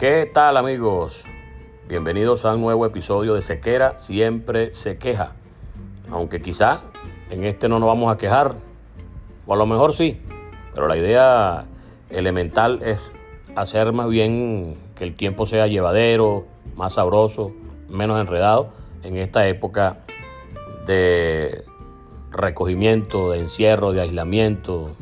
¿Qué tal amigos? Bienvenidos a un nuevo episodio de Sequera Siempre se queja. Aunque quizá en este no nos vamos a quejar, o a lo mejor sí, pero la idea elemental es hacer más bien que el tiempo sea llevadero, más sabroso, menos enredado en esta época de recogimiento, de encierro, de aislamiento,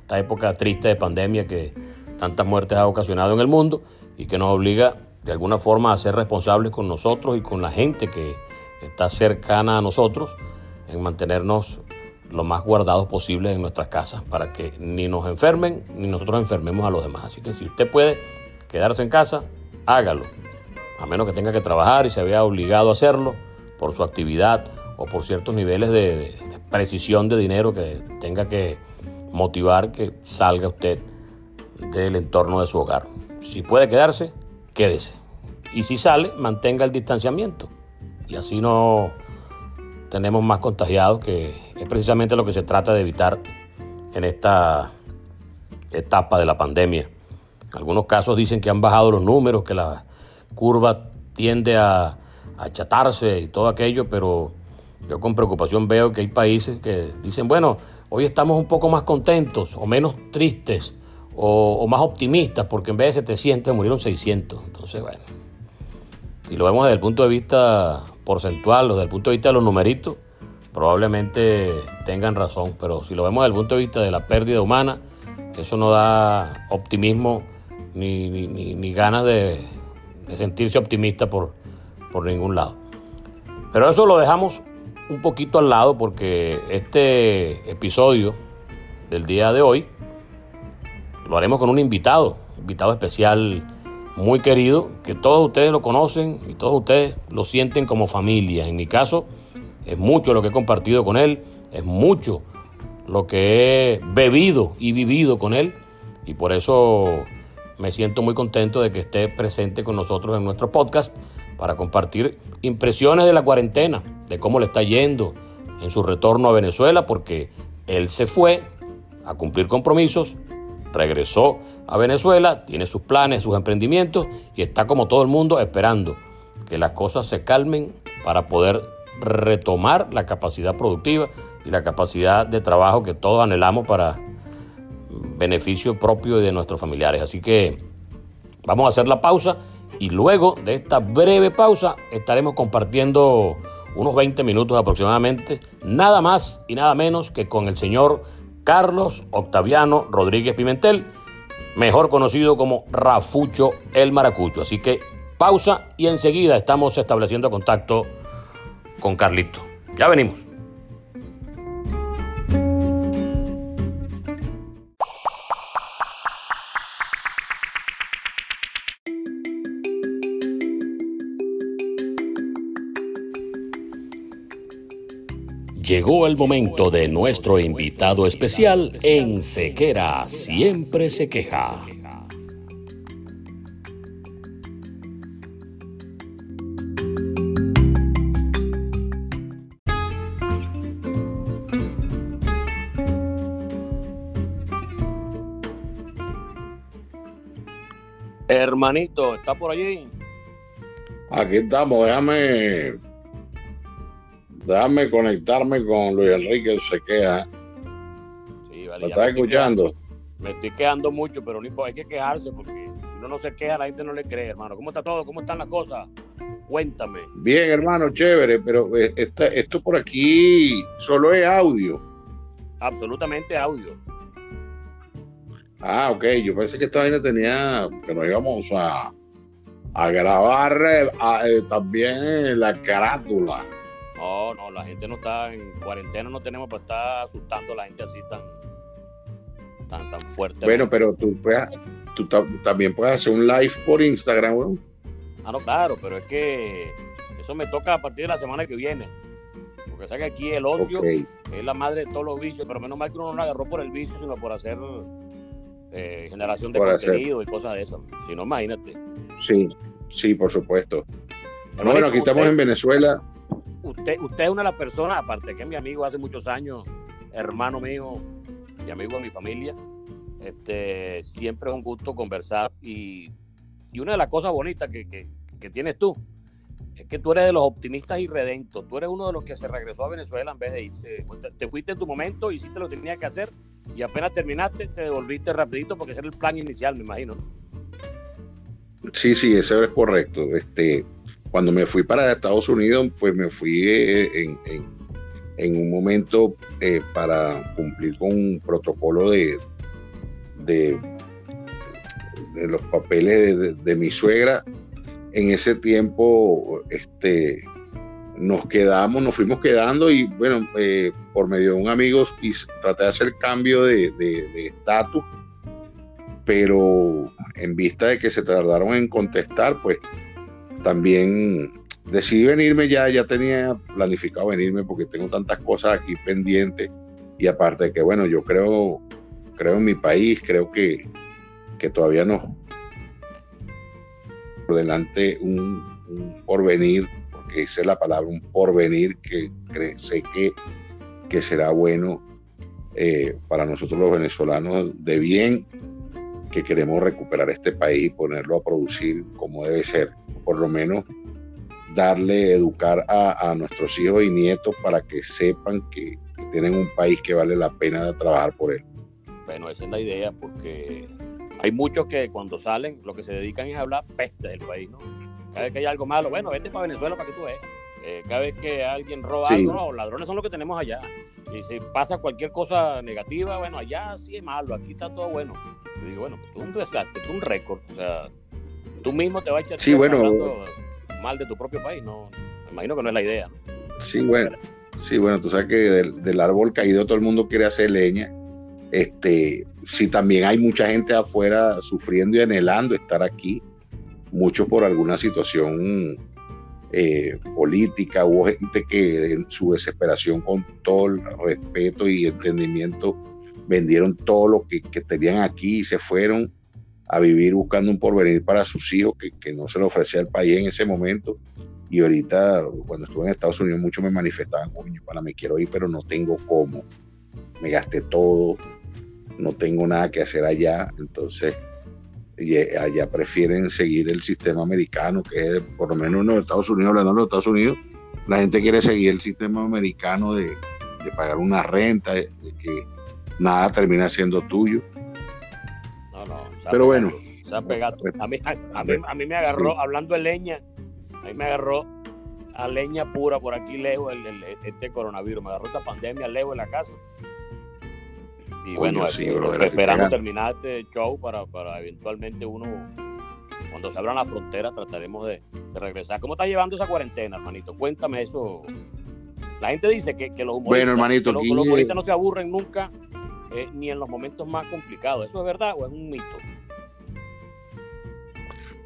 esta época triste de pandemia que tantas muertes ha ocasionado en el mundo y que nos obliga de alguna forma a ser responsables con nosotros y con la gente que está cercana a nosotros en mantenernos lo más guardados posible en nuestras casas para que ni nos enfermen ni nosotros enfermemos a los demás. Así que si usted puede quedarse en casa, hágalo. A menos que tenga que trabajar y se vea obligado a hacerlo por su actividad o por ciertos niveles de, precisión de dinero que tenga que motivar que salga usted del entorno de su hogar. Si puede quedarse, quédese. Y si sale, mantenga el distanciamiento. Y así no tenemos más contagiados, que es precisamente lo que se trata de evitar en esta etapa de la pandemia. Algunos casos dicen que han bajado los números, que la curva tiende a, achatarse y todo aquello, pero yo con preocupación veo que hay países que dicen, bueno, hoy estamos un poco más contentos o menos tristes o, más optimistas, porque en vez de 700 murieron 600. Entonces, bueno, si lo vemos desde el punto de vista porcentual o desde el punto de vista de los numeritos, probablemente tengan razón, pero si lo vemos desde el punto de vista de la pérdida humana, eso no da optimismo ni, ni, ganas de, sentirse optimista por, por ningún lado. Pero eso lo dejamos un poquito al lado porque este episodio del día de hoy lo haremos con un invitado, invitado especial muy querido, que todos ustedes lo conocen y todos ustedes lo sienten como familia. En mi caso, es mucho lo que he compartido con él, es mucho lo que he bebido y vivido con él y por eso me siento muy contento de que esté presente con nosotros en nuestro podcast para compartir impresiones de la cuarentena, de cómo le está yendo en su retorno a Venezuela, porque él se fue a cumplir compromisos, regresó a Venezuela, tiene sus planes, sus emprendimientos y está como todo el mundo esperando que las cosas se calmen para poder retomar la capacidad productiva y la capacidad de trabajo que todos anhelamos para beneficio propio de nuestros familiares. Así que vamos a hacer la pausa y luego de esta breve pausa estaremos compartiendo unos 20 minutos aproximadamente, nada más y nada menos que con el señor Carlos Octaviano Rodríguez Pimentel, mejor conocido como Rafucho el Maracucho. Así que pausa y enseguida estamos estableciendo contacto con Carlito. Ya venimos. Llegó el momento de nuestro invitado especial en Sequera Siempre se queja. Hermanito, ¿está por allí? Aquí estamos, déjame, déjame conectarme con Luis Enrique Sequea. Sí, vale, ¿Me ya estás escuchando? Me estoy quejando mucho, pero no hay que quejarse porque si uno no se queja, la gente no le cree, hermano. ¿Cómo está todo? ¿Cómo están las cosas? Cuéntame. Bien, hermano, chévere, pero eh, esta- esto por aquí solo es audio. Absolutamente audio. Ah, ok, yo pensé que esta vaina tenía, que nos íbamos a, a grabar eh, a- eh, también la carátula. No, no, la gente no está en cuarentena, no tenemos para estar asustando a la gente así tan, tan, tan fuerte. Bueno, pero tú, puedes- tú ta- también puedes hacer un live por Instagram, weón. Ah, no, claro, pero es que eso me toca a partir de la semana que viene. Porque sabes que aquí el ocio Ok, es la madre de todos los vicios, pero menos mal que uno no lo agarró por el vicio, sino por hacer eh, generación de Por hacer. contenido y cosas de esas. Si no, imagínate. sí, sí, por supuesto. Bueno, aquí estamos usted- en Venezuela. Usted, usted es una de las personas, aparte que es mi amigo hace muchos años, hermano mío y amigo de mi familia, este, siempre es un gusto conversar y, y una de las cosas bonitas que, que- que tienes tú es que tú eres de los optimistas y redentos, tú eres uno de los que se regresó a Venezuela en vez de irse, te, te fuiste en tu momento, hiciste lo que tenías que hacer y apenas terminaste te devolviste rapidito porque ese era el plan inicial, me imagino. Sí, sí, eso es correcto. Este, cuando me fui para Estados Unidos, pues me fui eh, en, un momento eh, para cumplir con un protocolo de, de, los papeles de, mi suegra. En ese tiempo, este, nos quedamos, nos fuimos quedando y bueno, eh, por medio de un amigo traté de hacer cambio de estatus pero en vista de que se tardaron en contestar, pues también decidí venirme ya, ya tenía planificado venirme porque tengo tantas cosas aquí pendientes. Y aparte de que, bueno, yo creo, creo en mi país, creo que, que todavía no por delante un, un porvenir, porque esa es la palabra, un porvenir que sé que, que será bueno eh, para nosotros los venezolanos de bien que queremos recuperar este país y ponerlo a producir como debe ser, por lo menos darle, educar a, a nuestros hijos y nietos para que sepan que, que tienen un país que vale la pena trabajar por él. Bueno, esa es la idea, porque hay muchos que cuando salen lo que se dedican es a hablar peste del país, ¿no? Cada vez que hay algo malo, bueno, vete para Venezuela para que tú veas. Eh, cada vez que alguien roba Sí. algo, no, ladrones son los que tenemos allá. Y si pasa cualquier cosa negativa, bueno, allá sí es malo, aquí está todo bueno. Yo digo, bueno, pues tú un desgaste, tú un récord, o sea, tú mismo te vas a echar Sí, bueno. mal de tu propio país, no, me imagino que no es la idea, ¿no? Sí, bueno, sí, bueno, tú sabes que del, del árbol caído todo el mundo quiere hacer leña. Este, sí, también hay mucha gente afuera sufriendo y anhelando estar aquí, muchos por alguna situación eh, política, hubo gente que en su desesperación con todo el respeto y entendimiento vendieron todo lo que, que tenían aquí y se fueron a vivir buscando un porvenir para sus hijos que, que no se le ofrecía al país en ese momento. Y ahorita, cuando estuve en Estados Unidos, muchos me manifestaban, coño, para me quiero ir, pero no tengo cómo. Me gasté todo, no tengo nada que hacer allá. Entonces, eh, allá prefieren seguir el sistema americano, que es, por lo menos en los Estados Unidos, hablando de los Estados Unidos, la gente quiere seguir el sistema americano de, de pagar una renta, de que nada termina siendo tuyo. Pero bueno. Se ha pegado. A mí, a, a mí, a mí me agarró, hablando de leña, a mí me agarró a leña pura por aquí lejos el, el- este coronavirus. Me agarró esta pandemia lejos de la casa. Y bueno, sí, eh, brother, esperamos terminar este show para, para eventualmente uno, cuando se abran las fronteras, trataremos de, de regresar. ¿Cómo está llevando esa cuarentena, hermanito? Cuéntame eso. La gente dice que, que los humoristas, Bueno, hermanito, los, humoristas no se aburren nunca, eh, ni en los momentos más complicados. ¿Eso es verdad o es un mito?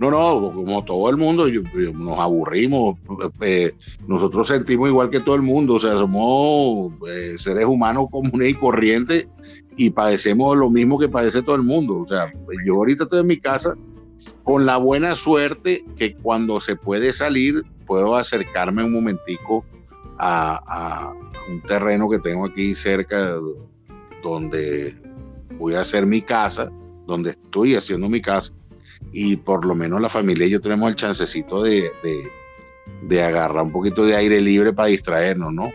No, no, como todo el mundo, nos aburrimos. Eh, nosotros sentimos igual que todo el mundo, o sea, somos eh, seres humanos comunes y corrientes y padecemos lo mismo que padece todo el mundo. O sea, yo ahorita estoy en mi casa con la buena suerte que cuando se puede salir, puedo acercarme un momentico a, un terreno que tengo aquí cerca donde voy a hacer mi casa, donde estoy haciendo mi casa y por lo menos la familia y yo tenemos el chancecito de, de, agarrar un poquito de aire libre para distraernos, ¿no?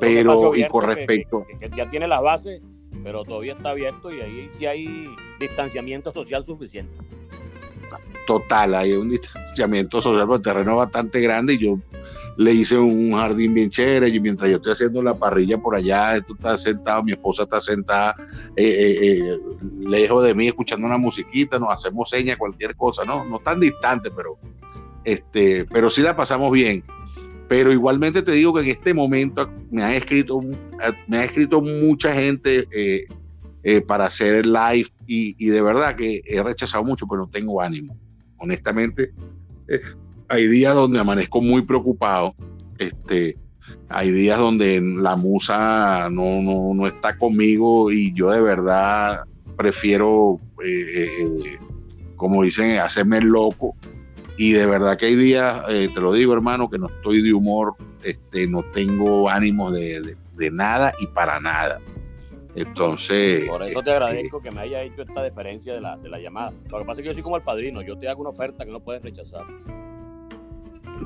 pero y con respecto... Que, ya tiene las bases, pero todavía está abierto y ahí sí hay distanciamiento social suficiente. Total, hay un distanciamiento social, pero el terreno es bastante grande y yo le hice un jardín bien chévere y mientras yo estoy haciendo la parrilla por allá, tú estás sentado, mi esposa está sentada eh, eh, eh, lejos de mí escuchando una musiquita, nos hacemos señas, cualquier cosa, ¿no? No tan distante, pero, este, pero sí la pasamos bien. Pero igualmente te digo que en este momento me han escrito, me ha escrito mucha gente para hacer el live y, y, de verdad que he rechazado mucho, pero no tengo ánimo. Honestamente, hay días donde amanezco muy preocupado, este, hay días donde la musa no, no, no está conmigo y yo de verdad prefiero, eh, eh, como dicen, hacerme loco. Y de verdad que hay días, eh, te lo digo hermano, que no estoy de humor, este, no tengo ánimo de, nada y para nada. Entonces. Por eso te agradezco que me haya hecho esta deferencia de la, de la llamada. Lo que pasa es que yo soy como el padrino, yo te hago una oferta que no puedes rechazar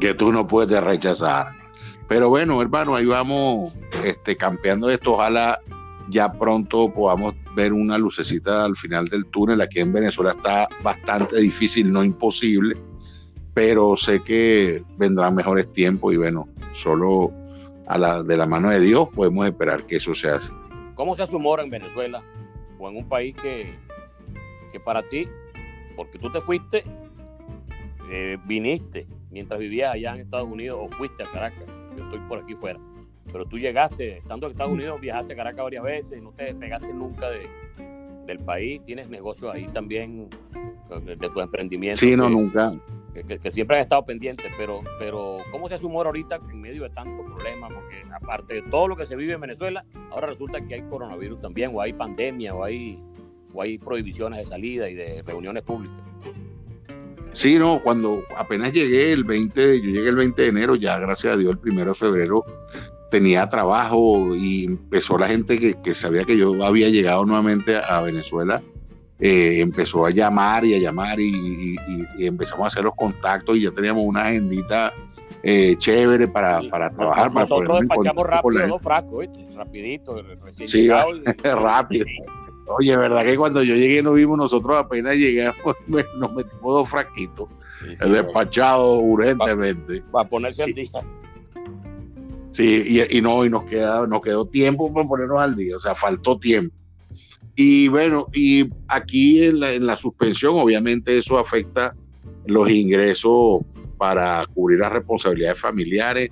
que tú no puedes rechazar. Pero bueno, hermano, ahí vamos este, campeando esto. Ojalá ya pronto podamos ver una lucecita al final del túnel. Aquí en Venezuela está bastante difícil, no imposible, pero sé que vendrán mejores tiempos y bueno, solo a la, de la mano de Dios podemos esperar que eso se hace. ¿Cómo se hace humor en Venezuela o en un país que, que para ti, porque tú te fuiste, eh, viniste mientras vivías allá en Estados Unidos o fuiste a Caracas. Yo estoy por aquí fuera. Pero tú llegaste, estando en Estados Unidos, viajaste a Caracas varias veces, no te despegaste nunca de, del país. Tienes negocios ahí también de, tu emprendimiento. Sí, no, nunca. Que, siempre han estado pendientes, pero, pero ¿cómo se hace humor ahorita en medio de tantos problemas? Porque aparte de todo lo que se vive en Venezuela, ahora resulta que hay coronavirus también, o hay pandemia, o hay, o hay prohibiciones de salida y de reuniones públicas. Sí, no, cuando apenas llegué el 20, yo llegué el 20 de enero, ya gracias a Dios el primero de febrero tenía trabajo y empezó la gente que, sabía que yo había llegado nuevamente a, Venezuela, eh, empezó a llamar y a llamar y, empezamos a hacer los contactos y ya teníamos una agendita eh, chévere para, para trabajar. Nosotros despachamos rápido dos frascos, rapidito. Sí, rápido. Oye, ¿verdad que cuando yo llegué no vimos nosotros apenas llegamos, nos metimos dos fraquitos, el despachado urgentemente. Para ponerse al día. Sí, y, no, y nos, queda, nos quedó tiempo para ponernos al día, o sea, faltó tiempo. Y bueno, y aquí en la, en la suspensión, obviamente eso afecta los ingresos para cubrir las responsabilidades familiares,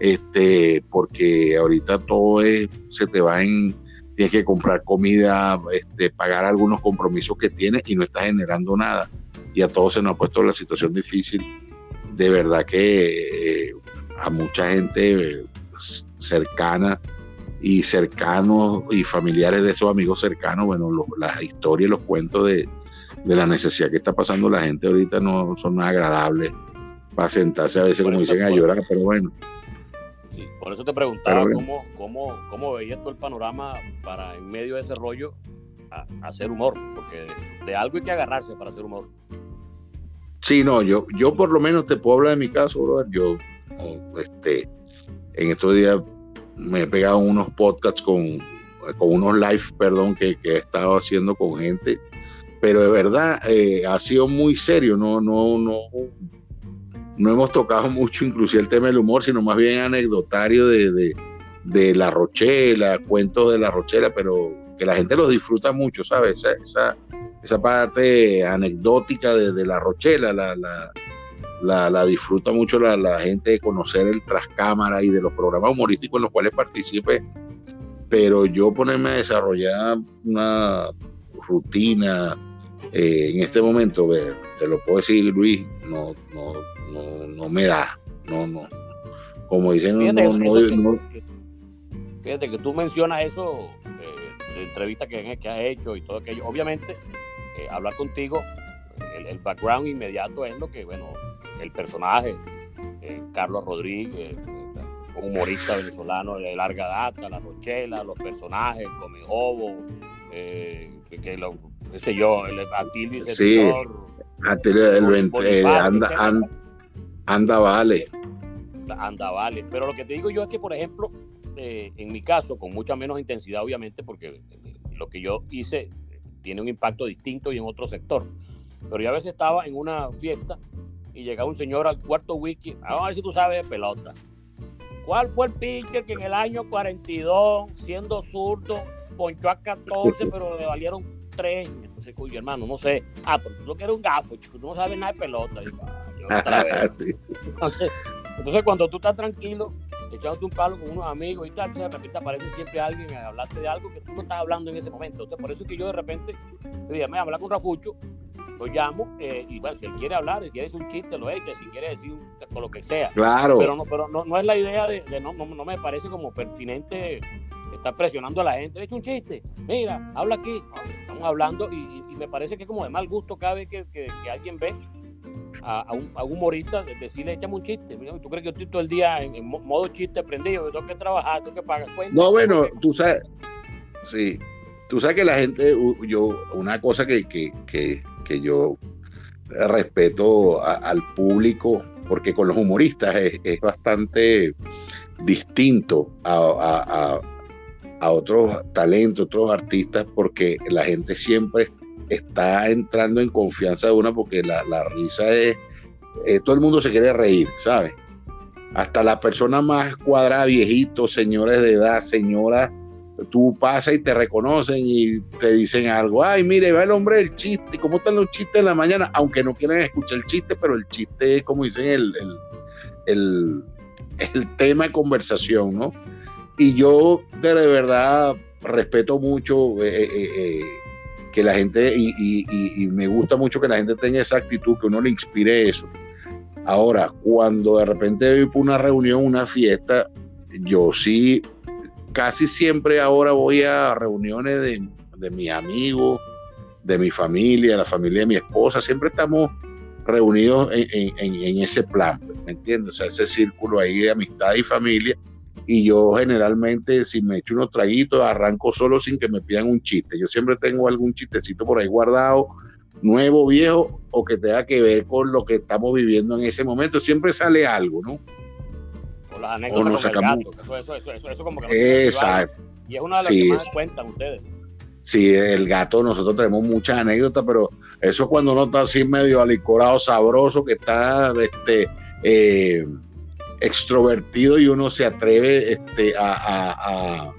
este, porque ahorita todo es, se te va en, tienes que comprar comida, este, pagar algunos compromisos que tienes y no estás generando nada. Y a todos se nos ha puesto la situación difícil. De verdad que eh, a mucha gente cercana y cercanos y familiares de esos amigos cercanos, bueno, las historias, los cuentos de, de, la necesidad que está pasando la gente ahorita no son agradables para sentarse a veces, como dicen, a llorar, pero bueno. Por eso te preguntaba cómo, cómo, cómo veías tú el panorama para en medio de ese rollo hacer humor, porque de, algo hay que agarrarse para hacer humor. Sí, no, yo, yo por lo menos te puedo hablar de mi caso, brother. Yo, este, en estos días me he pegado unos podcasts con, con unos live, perdón, que, que, he estado haciendo con gente, pero de verdad eh, ha sido muy serio, no, no, no, no hemos tocado mucho inclusive el tema del humor, sino más bien anecdotario de, de, la Rochela, cuentos de la Rochela, pero que la gente lo disfruta mucho, ¿sabes? Esa, esa, parte anecdótica de, la Rochela, la, la, la, disfruta mucho la, gente de conocer el trascámara y de los programas humorísticos en los cuales participe, pero yo ponerme a desarrollar una rutina eh, en este momento, te lo puedo decir, Luis, no, no, no me da, no, no. Como dicen, fíjate, no, que, fíjate que tú mencionas eso eh, de entrevistas que, que has hecho y todo aquello. Obviamente, eh, hablar contigo, el, background inmediato es lo que, bueno, el personaje, Carlos Rodríguez, humorista venezolano de larga data, la Rochela, los personajes, el Comejobo, eh, que lo, qué sé yo, el Atilio sí, el, anda, anda, vale. Anda vale. Pero lo que te digo yo es que, por ejemplo, eh, en mi caso, con mucha menos intensidad, obviamente, porque lo que yo hice tiene un impacto distinto y en otro sector. Pero yo a veces estaba en una fiesta y llegaba un señor al cuarto wiki, vamos a ver si tú sabes de pelota. ¿Cuál fue el pitcher que en el año 42, siendo zurdo, ponchó a 14, pero le valieron 3? Entonces, oye, hermano, no sé. Ah, pero tú no quieres un gafo, chico, tú no sabes nada de pelota. Ah, entonces, cuando tú estás tranquilo, echándote un palo con unos amigos y tal, de repente aparece siempre alguien a hablarte de algo que tú no estás hablando en ese momento. Entonces, por eso es que yo de repente le dije, me hablar con Rafucho, lo llamo eh, y bueno, si él quiere hablar, si quiere decir un chiste, lo echa, si quiere decir con lo que sea. Claro. Pero no, pero no, no es la idea de, no, no, me parece como pertinente estar presionando a la gente. Le hecho un chiste, mira, habla aquí. Estamos hablando y, me parece que es como de mal gusto cada vez que, que, alguien ve a, un, a, un, humorista decirle, échame un chiste. ¿Tú crees que yo estoy todo el día en, modo chiste prendido? Yo tengo que trabajar, tengo que pagar cuentas. No, bueno, tú sabes, sí, tú sabes que la gente, yo, una cosa que, que, que que yo respeto al público, porque con los humoristas es, bastante distinto a, otros talentos, otros artistas, porque la gente siempre está entrando en confianza de una, porque la, risa es, eh, todo el mundo se quiere reír, ¿sabes? Hasta la persona más cuadrada, viejitos, señores de edad, señoras tú pasas y te reconocen y te dicen algo, ay, mire, va el hombre del chiste, ¿cómo están los chistes en la mañana? Aunque no quieran escuchar el chiste, pero el chiste es, como dicen, el, el, tema de conversación, ¿no? Y yo de verdad respeto mucho eh, eh, que la gente, y, me gusta mucho que la gente tenga esa actitud, que uno le inspire eso. Ahora, cuando de repente voy por una reunión, una fiesta, yo sí casi siempre ahora voy a reuniones de, de mis amigos, de mi familia, la familia de mi esposa, siempre estamos reunidos en, ese plan, ¿me entiendes? O sea, ese círculo ahí de amistad y familia. Y yo generalmente, si me echo unos traguitos, arranco solo sin que me pidan un chiste. Yo siempre tengo algún chistecito por ahí guardado, nuevo, viejo, o que tenga que ver con lo que estamos viviendo en ese momento. Siempre sale algo, ¿no? las anécdotas con el gato, eso, eso, eso, eso, como que Exacto. Y es una de las que más cuentan ustedes. Sí, el gato, nosotros tenemos muchas anécdotas, pero eso es cuando uno está así medio alicorado, sabroso, que está este, eh, extrovertido y uno se atreve este, a,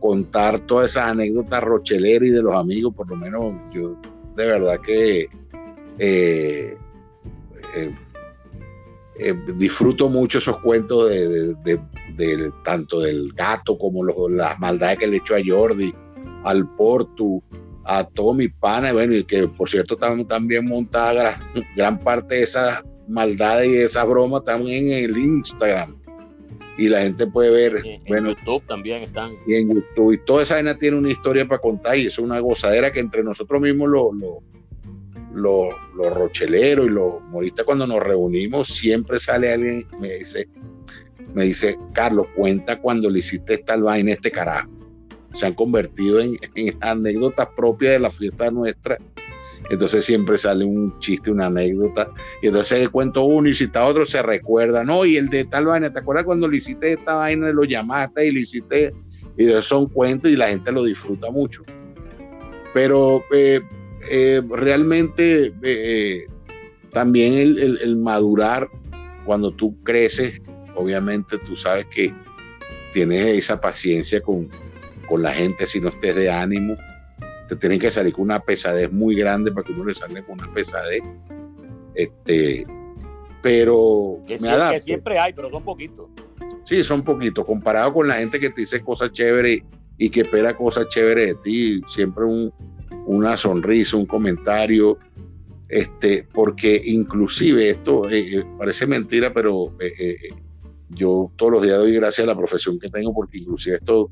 contar todas esas anécdotas rocheleras y de los amigos, por lo menos yo de verdad que eh, eh, eh, disfruto mucho esos cuentos de, tanto del gato como las maldades que le echó a Jordi, al Portu, a Tommy Pana, bueno, y que por cierto también, también montada gran, parte de esas maldades y de esas bromas también en el Instagram. Y la gente puede ver. En, bueno, YouTube también están. Y en YouTube. Y toda esa vaina tiene una historia para contar y es una gozadera que entre nosotros mismos lo, lo los, rocheleros y los moristas cuando nos reunimos, siempre sale alguien me dice, me dice, Carlos, cuenta cuando le hiciste esta vaina, este carajo. Se han convertido en, anécdotas propias de la fiesta nuestra. Entonces siempre sale un chiste, una anécdota. Y entonces cuento uno y si está otro se recuerda. No, y el de tal vaina, ¿te acuerdas cuando le hiciste esta vaina, lo llamaste y le hiciste? Y son cuentos y la gente lo disfruta mucho. Pero eh, eh, realmente eh, también el, madurar, cuando tú creces, obviamente tú sabes que tienes esa paciencia con, la gente si no estés de ánimo. Te tienen que salir con una pesadez muy grande para que uno le salga con una pesadez. Este, pero que, me siempre hay, pero son poquitos. Sí, son poquitos. Comparado con la gente que te dice cosas chéveres y que espera cosas chéveres de ti, siempre un, una sonrisa, un comentario, este, porque inclusive esto eh, eh, parece mentira, pero eh, yo todos los días doy gracias a la profesión que tengo, porque inclusive esto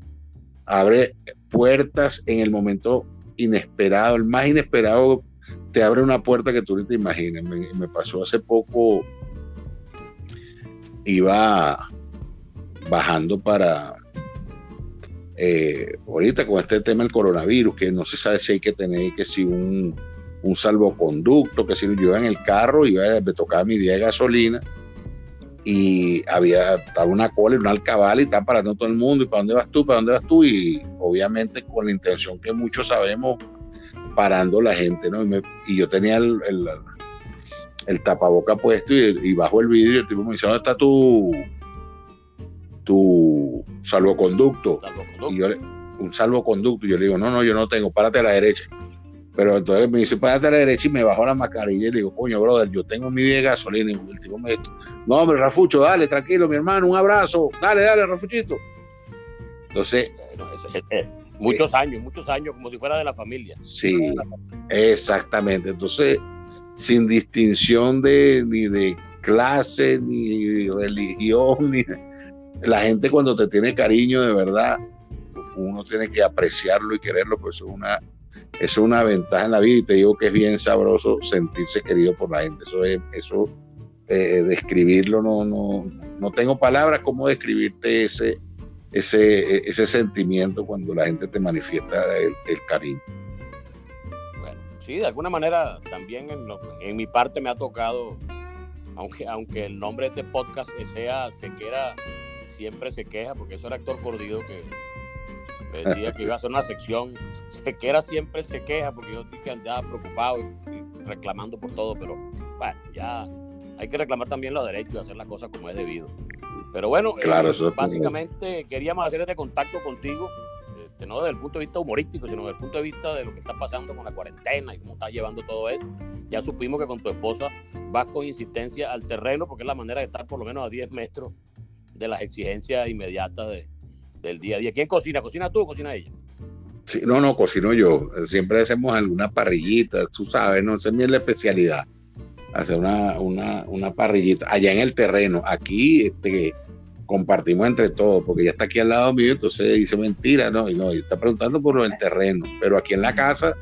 abre puertas en el momento inesperado, el más inesperado te abre una puerta que tú no te imaginas. Me, pasó hace poco, iba bajando para, ahorita con este tema del coronavirus, que no se sabe si hay que tener que si un un salvoconducto, que si yo iba en el carro, iba, me tocaba mi día de gasolina y había estaba una cola y una alcabala y estaba parando todo el mundo y para dónde vas tú, para dónde vas tú y obviamente con la intención que muchos sabemos parando la gente, ¿no? Y, yo tenía el, el, tapaboca puesto y, bajo el vidrio el tipo me dice, ¿dónde está tu, tu salvoconducto? ¿Salvoconducto? Y yo, un salvoconducto, y yo le digo, no, no, yo no tengo, párate a la derecha. Pero entonces me dice, párate a la derecha y me bajó la mascarilla y le digo, coño, brother, yo tengo mi día de gasolina. Y el tipo me dice, no, hombre, Rafucho, dale, tranquilo, mi hermano, un abrazo. Dale, dale, Rafuchito. Entonces... muchos años, muchos años, como si fuera de la familia. Sí, exactamente. Entonces, sin distinción de ni de clase, ni de religión, ni la gente cuando te tiene cariño de verdad, uno tiene que apreciarlo y quererlo, pues es una es una ventaja en la vida y te digo que es bien sabroso sentirse querido por la gente. Eso es, eso, eh, describirlo, no, no, no tengo palabras como describirte ese, ese, ese sentimiento cuando la gente te manifiesta el, cariño. Bueno, sí, de alguna manera también en, mi parte me ha tocado, aunque, aunque el nombre de este podcast sea Se Queda, siempre se queja, porque eso era actor Cordido que decía que iba a hacer una sección. Sequera siempre se queja porque yo dije que andaba preocupado y, reclamando por todo, pero bueno, ya hay que reclamar también los derechos de hacer las cosas como es debido. Pero bueno, claro, eh, básicamente queríamos hacer este contacto contigo, este, no desde el punto de vista humorístico, sino desde el punto de vista de lo que está pasando con la cuarentena y cómo está llevando todo eso. Ya supimos que con tu esposa vas con insistencia al terreno porque es la manera de estar por lo menos a 10 metros de las exigencias inmediatas de, del día a día. ¿Quién cocina? ¿Cocina tú o cocina ella? Sí, no, no, cocino yo. Siempre hacemos alguna parrillita, tú sabes, no sé, es la especialidad. Hacer una, una, una parrillita allá en el terreno. Aquí este, compartimos entre todos, porque ya está aquí al lado mío, entonces dice mentira, no, y no, y está preguntando por el terreno. Pero aquí en la casa,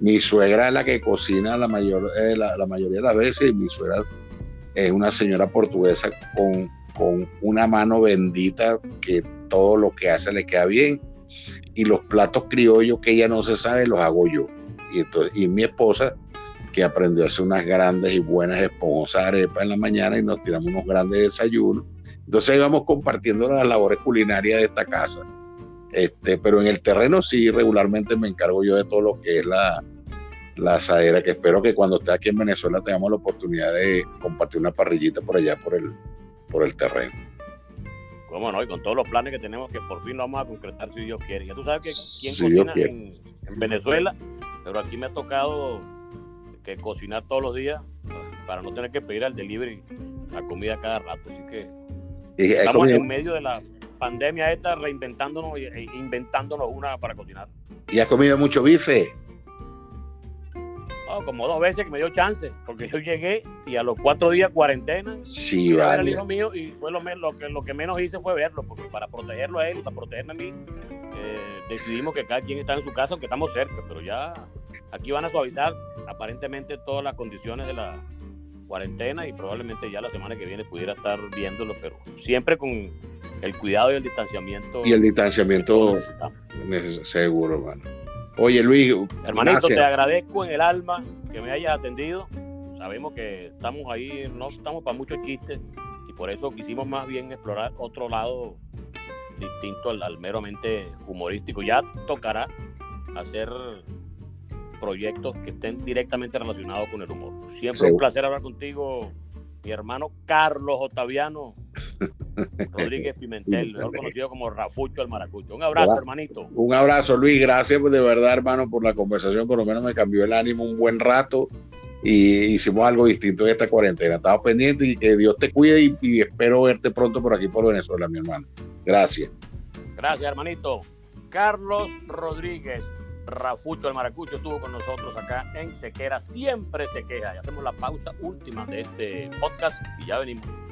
mi suegra es la que cocina la, mayor, eh, la, la mayoría de las veces, y mi suegra es una señora portuguesa con, con una mano bendita que todo lo que hace le queda bien. Y los platos criollos que ella no se sabe, los hago yo. Y, entonces, y mi esposa, que aprendió a hacer unas grandes y buenas esponjosas arepas en la mañana y nos tiramos unos grandes desayunos. Entonces íbamos compartiendo las labores culinarias de esta casa. Este, pero en el terreno sí, regularmente me encargo yo de todo lo que es la, la asadera, que espero que cuando esté aquí en Venezuela tengamos la oportunidad de compartir una parrillita por allá, por el, por el terreno. ¿Cómo no? Y con todos los planes que tenemos que por fin lo vamos a concretar si Dios quiere. Ya tú sabes que quién cocina en, Venezuela, pero aquí me ha tocado que cocinar todos los días para no tener que pedir al delivery la comida cada rato. Así que estamos en medio de la pandemia esta reinventándonos e inventándonos una para cocinar. ¿Y has comido mucho bife? Como dos veces que me dio chance, porque yo llegué y a los cuatro días cuarentena, sí, vale. el hijo mío y fue lo, lo, que, lo que menos hice fue verlo, porque para protegerlo a él y para protegerme a mí, eh, decidimos que cada quien está en su casa, aunque estamos cerca, pero ya aquí van a suavizar aparentemente todas las condiciones de la cuarentena y probablemente ya la semana que viene pudiera estar viéndolo, pero siempre con el cuidado y el distanciamiento. Y el distanciamiento seguro, hermano. Oye, Luis. Hermanito, te agradezco en el alma que me hayas atendido. Sabemos que estamos ahí, no estamos para muchos chistes y por eso quisimos más bien explorar otro lado distinto al, meramente humorístico. Ya tocará hacer proyectos que estén directamente relacionados con el humor. Siempre un placer hablar contigo, mi hermano Carlos Otaviano Rodríguez Pimentel, mejor conocido como Rafucho el Maracucho. Un abrazo, hermanito. Un abrazo, Luis. Gracias de verdad, hermano, por la conversación. Por lo menos me cambió el ánimo un buen rato y hicimos algo distinto en esta cuarentena. Estaba pendiente y que Dios te cuide y, espero verte pronto por aquí por Venezuela, mi hermano. Gracias. Gracias, hermanito. Carlos Rodríguez, Rafucho el Maracucho estuvo con nosotros acá en Sequera, siempre se queja. Y hacemos la pausa última de este podcast y ya venimos.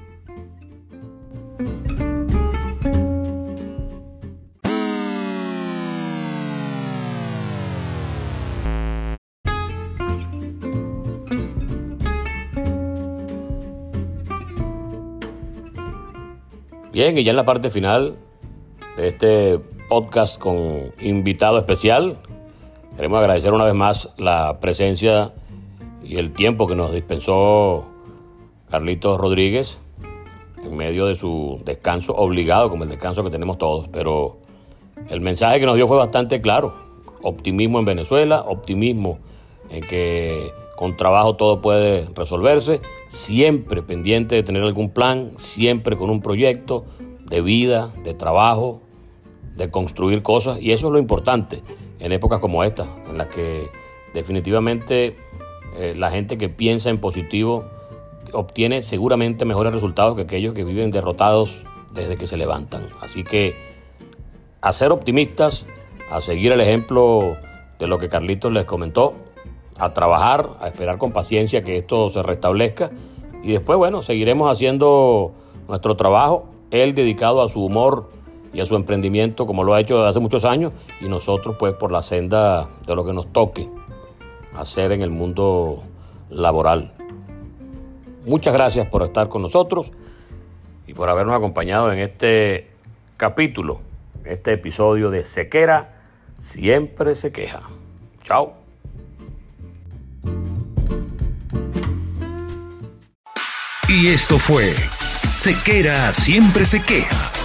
Bien, y ya en la parte final de este podcast con invitado especial, queremos agradecer una vez más la presencia y el tiempo que nos dispensó Carlitos Rodríguez en medio de su descanso obligado, como el descanso que tenemos todos. Pero el mensaje que nos dio fue bastante claro. Optimismo en Venezuela, optimismo en que con trabajo todo puede resolverse, siempre pendiente de tener algún plan, siempre con un proyecto de vida, de trabajo, de construir cosas. Y eso es lo importante en épocas como esta, en las que definitivamente eh, la gente que piensa en positivo obtiene seguramente mejores resultados que aquellos que viven derrotados desde que se levantan. Así que a ser optimistas, a seguir el ejemplo de lo que Carlitos les comentó, a trabajar, a esperar con paciencia que esto se restablezca y después, bueno, seguiremos haciendo nuestro trabajo, él dedicado a su humor y a su emprendimiento como lo ha hecho desde hace muchos años y nosotros pues por la senda de lo que nos toque hacer en el mundo laboral. Muchas gracias por estar con nosotros y por habernos acompañado en este capítulo, este episodio de Sequera siempre se queja. Chao. Y esto fue Sequera siempre se queja